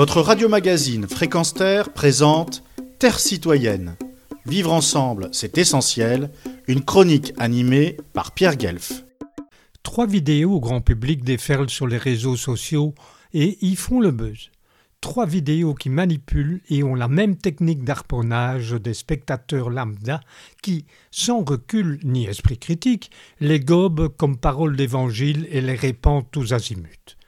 Votre radio-magazine Fréquence Terre présente Terre citoyenne. Vivre ensemble, c'est essentiel. Une chronique animée par Pierre Guelf. Trois vidéos au grand public déferlent sur les réseaux sociaux et y font le buzz. Trois vidéos qui manipulent et ont la même technique d'harponnage des spectateurs lambda qui, sans recul ni esprit critique, les gobent comme paroles d'évangile et les répandent tous azimuts.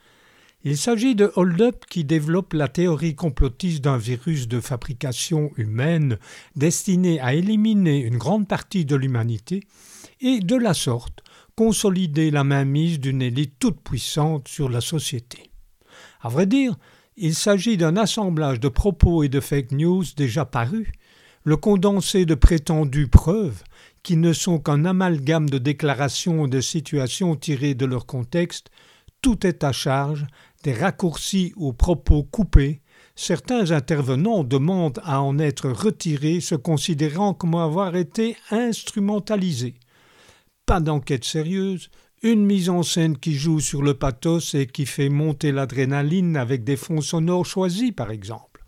Il s'agit de Hold Up qui développe la théorie complotiste d'un virus de fabrication humaine destiné à éliminer une grande partie de l'humanité et, de la sorte, consolider la mainmise d'une élite toute puissante sur la société. À vrai dire, il s'agit d'un assemblage de propos et de fake news déjà parus, le condensé de prétendues preuves qui ne sont qu'un amalgame de déclarations et de situations tirées de leur contexte, tout est à charge, des raccourcis aux propos coupés, certains intervenants demandent à en être retirés, se considérant comme avoir été instrumentalisés. Pas d'enquête sérieuse, une mise en scène qui joue sur le pathos et qui fait monter l'adrénaline avec des fonds sonores choisis, par exemple.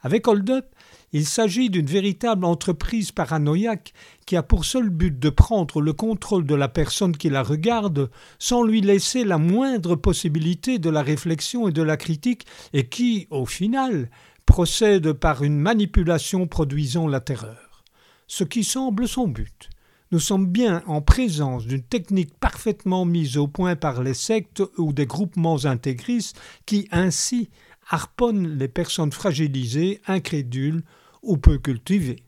Avec Hold Up, il s'agit d'une véritable entreprise paranoïaque qui a pour seul but de prendre le contrôle de la personne qui la regarde sans lui laisser la moindre possibilité de la réflexion et de la critique et qui, au final, procède par une manipulation produisant la terreur. Ce qui semble son but nous sommes bien en présence d'une technique parfaitement mise au point par les sectes ou des groupements intégristes qui ainsi harponnent les personnes fragilisées, incrédules ou peu cultivées.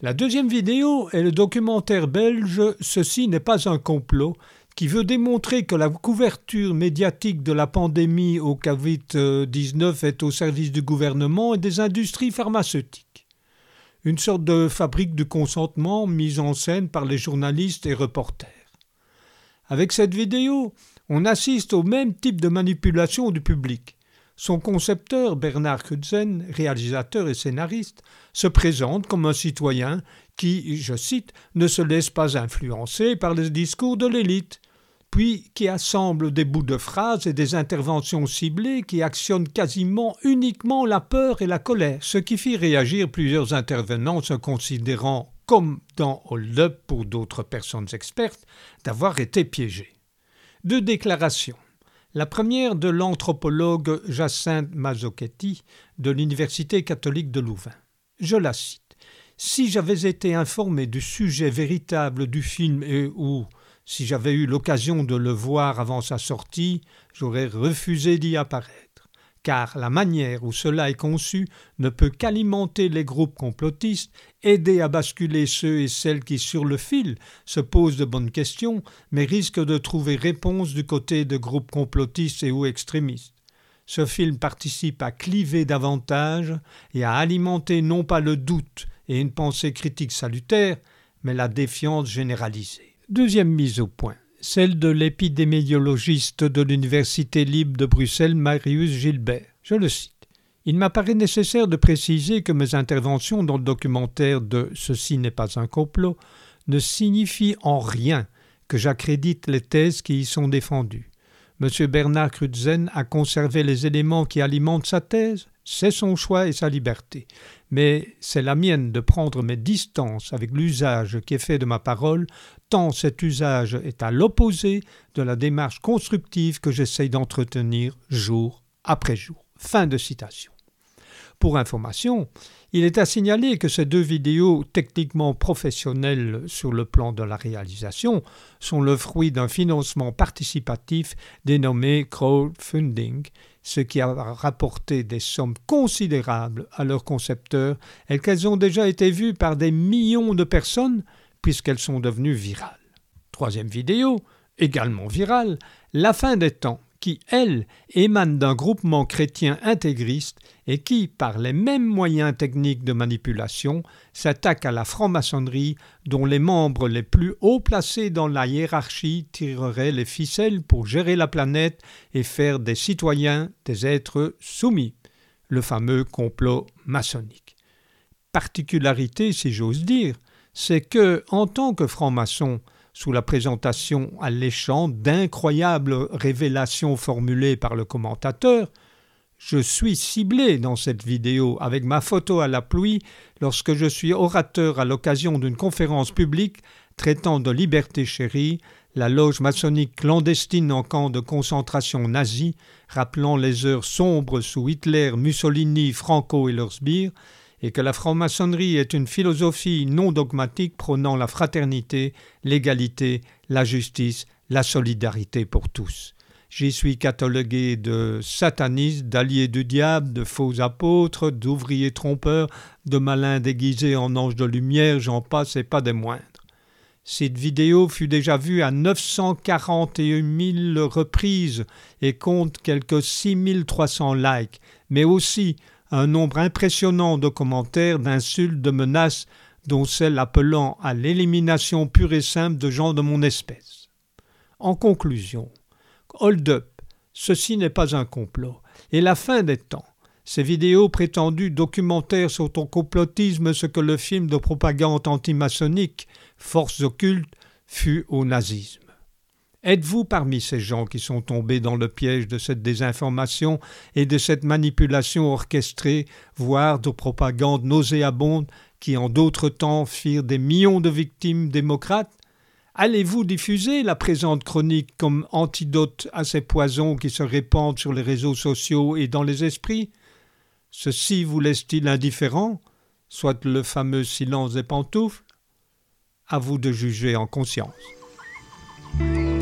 La deuxième vidéo est le documentaire belge Ceci n'est pas un complot qui veut démontrer que la couverture médiatique de la pandémie au Covid-19 est au service du gouvernement et des industries pharmaceutiques une sorte de fabrique du consentement mise en scène par les journalistes et reporters. Avec cette vidéo, on assiste au même type de manipulation du public. Son concepteur, Bernard Krutzen, réalisateur et scénariste, se présente comme un citoyen qui, je cite, ne se laisse pas influencer par les discours de l'élite, puis qui assemble des bouts de phrases et des interventions ciblées qui actionnent quasiment uniquement la peur et la colère, ce qui fit réagir plusieurs intervenants se considérant, comme dans Hold Up pour d'autres personnes expertes, d'avoir été piégés. Deux déclarations. La première de l'anthropologue Jacinthe Mazzochetti de l'Université catholique de Louvain. Je la cite. Si j'avais été informé du sujet véritable du film et ou si j'avais eu l'occasion de le voir avant sa sortie, j'aurais refusé d'y apparaître, car la manière où cela est conçu ne peut qu'alimenter les groupes complotistes, aider à basculer ceux et celles qui, sur le fil, se posent de bonnes questions, mais risquent de trouver réponse du côté de groupes complotistes et ou extrémistes. Ce film participe à cliver davantage et à alimenter non pas le doute et une pensée critique salutaire, mais la défiance généralisée. Deuxième mise au point, celle de l'épidémiologiste de l'Université libre de Bruxelles, Marius Gilbert. Je le cite. Il m'apparaît nécessaire de préciser que mes interventions dans le documentaire de Ceci n'est pas un complot ne signifient en rien que j'accrédite les thèses qui y sont défendues. M. Bernard Krutzen a conservé les éléments qui alimentent sa thèse, c'est son choix et sa liberté. Mais c'est la mienne de prendre mes distances avec l'usage qui est fait de ma parole, tant cet usage est à l'opposé de la démarche constructive que j'essaye d'entretenir jour après jour. Fin de citation. Pour information, il est à signaler que ces deux vidéos techniquement professionnelles sur le plan de la réalisation sont le fruit d'un financement participatif dénommé crowdfunding ce qui a rapporté des sommes considérables à leurs concepteurs et qu'elles ont déjà été vues par des millions de personnes puisqu'elles sont devenues virales. Troisième vidéo, également virale, La fin des temps, qui, elle, émane d'un groupement chrétien intégriste et qui, par les mêmes moyens techniques de manipulation, s'attaque à la franc-maçonnerie dont les membres les plus haut placés dans la hiérarchie tireraient les ficelles pour gérer la planète et faire des citoyens des êtres soumis, le fameux complot maçonnique. Particularité, si j'ose dire, c'est que, en tant que franc-maçon, sous la présentation alléchante d'incroyables révélations formulées par le commentateur, Je suis ciblé dans cette vidéo avec ma photo à la pluie lorsque je suis orateur à l'occasion d'une conférence publique traitant de liberté chérie, la loge maçonnique clandestine en camp de concentration nazi, rappelant les heures sombres sous Hitler, Mussolini, Franco et leurs sbires, et que la franc-maçonnerie est une philosophie non dogmatique prônant la fraternité, l'égalité, la justice, la solidarité pour tous. J'y suis catalogué de satanistes, d'alliés du diable, de faux apôtres, d'ouvriers trompeurs, de malins déguisés en anges de lumière, j'en passe et pas des moindres. Cette vidéo fut déjà vue à 941 000 reprises et compte quelques 6300 likes, mais aussi un nombre impressionnant de commentaires, d'insultes, de menaces, dont celle appelant à l'élimination pure et simple de gens de mon espèce. En conclusion, Hold up, ceci n'est pas un complot. Et la fin des temps. Ces vidéos prétendues documentaires sur ton complotisme ce que le film de propagande antimaçonnique, Forces occultes, fut au nazisme. Êtes-vous parmi ces gens qui sont tombés dans le piège de cette désinformation et de cette manipulation orchestrée, voire de propagande nauséabonde qui en d'autres temps firent des millions de victimes démocrates? Allez-vous diffuser la présente chronique comme antidote à ces poisons qui se répandent sur les réseaux sociaux et dans les esprits? Ceci vous laisse-t-il indifférent, soit le fameux silence des pantoufles? À vous de juger en conscience.